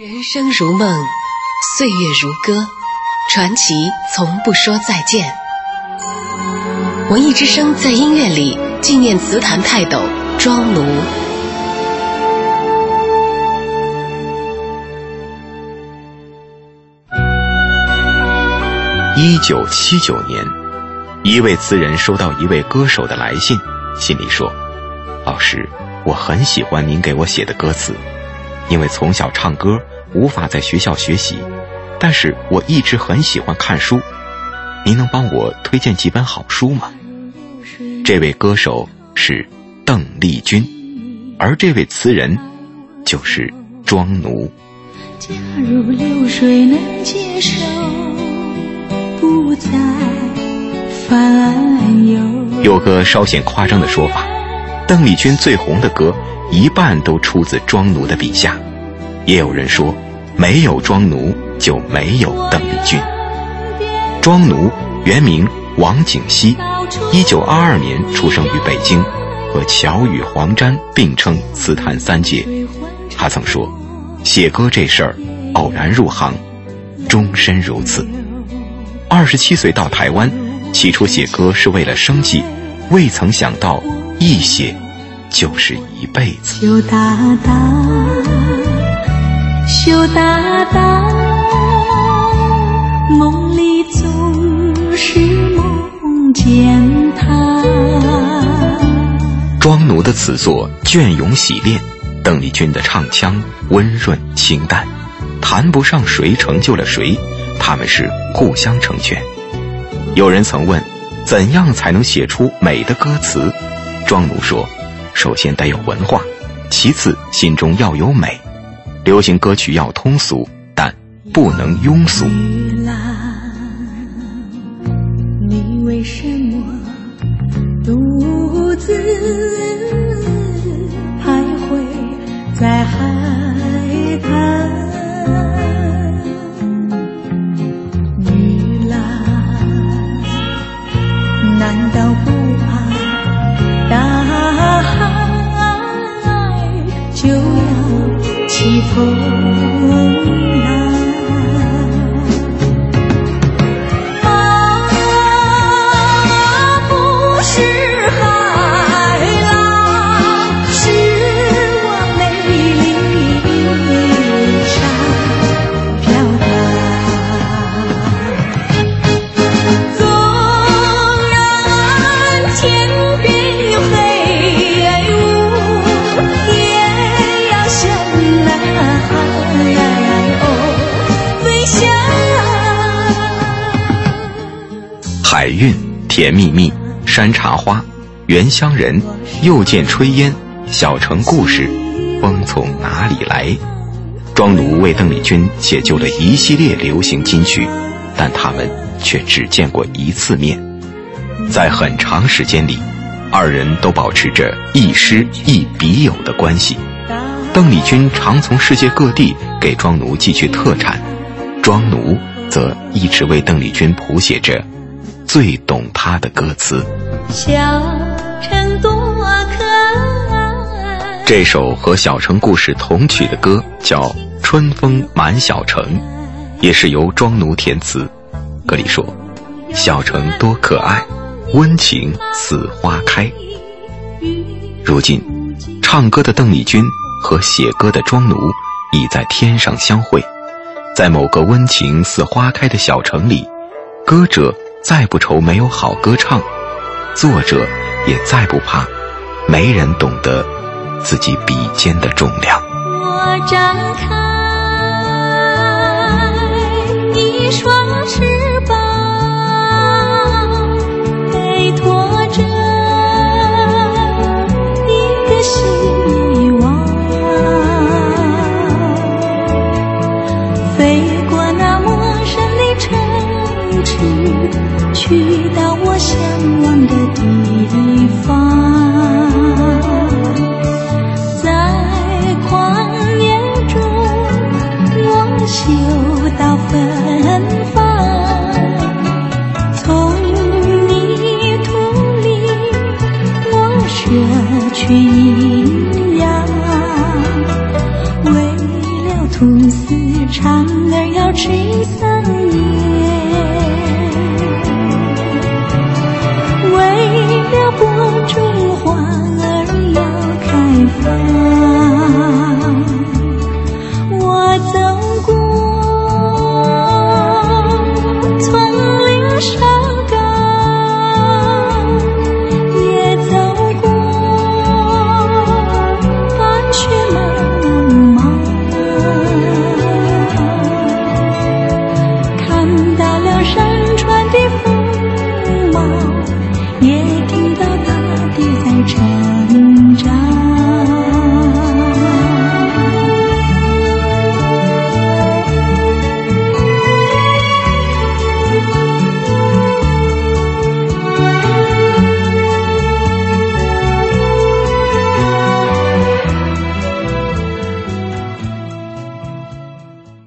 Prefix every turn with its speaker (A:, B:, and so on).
A: 人生如梦，岁月如歌，传奇从不说再见。文艺之声在音乐里纪念词坛泰斗庄奴。
B: 一九七九年，一位词人收到一位歌手的来信，信里说：“老师，我很喜欢您给我写的歌词，因为从小唱歌。”无法在学校学习，但是我一直很喜欢看书。您能帮我推荐几本好书吗？这位歌手是邓丽君，而这位词人就是庄奴。
C: 假如流水能接受，不再烦忧。
B: 有个稍显夸张的说法，邓丽君最红的歌一半都出自庄奴的笔下。也有人说，没有庄奴就没有邓丽君。庄奴原名王景熙，一九二二年出生于北京，和乔羽、黄沾并称词坛三杰。他曾说：“写歌这事儿，偶然入行，终身如此。”二十七岁到台湾，起初写歌是为了生计，未曾想到一写就是一辈子。
C: 羞答答，梦里总是梦见他。
B: 庄奴的词作隽永洗练，邓丽君的唱腔温润清淡，谈不上谁成就了谁，他们是互相成全。有人曾问，怎样才能写出美的歌词？庄奴说，首先得有文化，其次心中要有美。流行歌曲要通俗，但不能庸俗。
C: 你为什么独自徘徊在海滩？女郎，难道不怕大海就要？西风。
B: 海韵甜蜜蜜，山茶花，原乡人，又见炊烟，小城故事，风从哪里来？庄奴为邓丽君写就了一系列流行金曲，但他们却只见过一次面。在很长时间里，二人都保持着亦师亦笔友的关系。邓丽君常从世界各地给庄奴寄去特产，庄奴则一直为邓丽君谱写着。最懂他的歌词。
C: 小城多可爱。
B: 这首和《小城故事》同曲的歌叫《春风满小城》，也是由庄奴填词。歌里说：“小城多可爱，温情似花开。”如今，唱歌的邓丽君和写歌的庄奴已在天上相会，在某个温情似花开的小城里，歌者。再不愁没有好歌唱，作者也再不怕没人懂得自己笔尖的重量。
C: 我张开一双翅膀，背托着一个希望，飞去到我向往的地方，在旷野中我嗅到芬芳，从泥土里我摄取营养，为了吐丝。蝉儿要吹三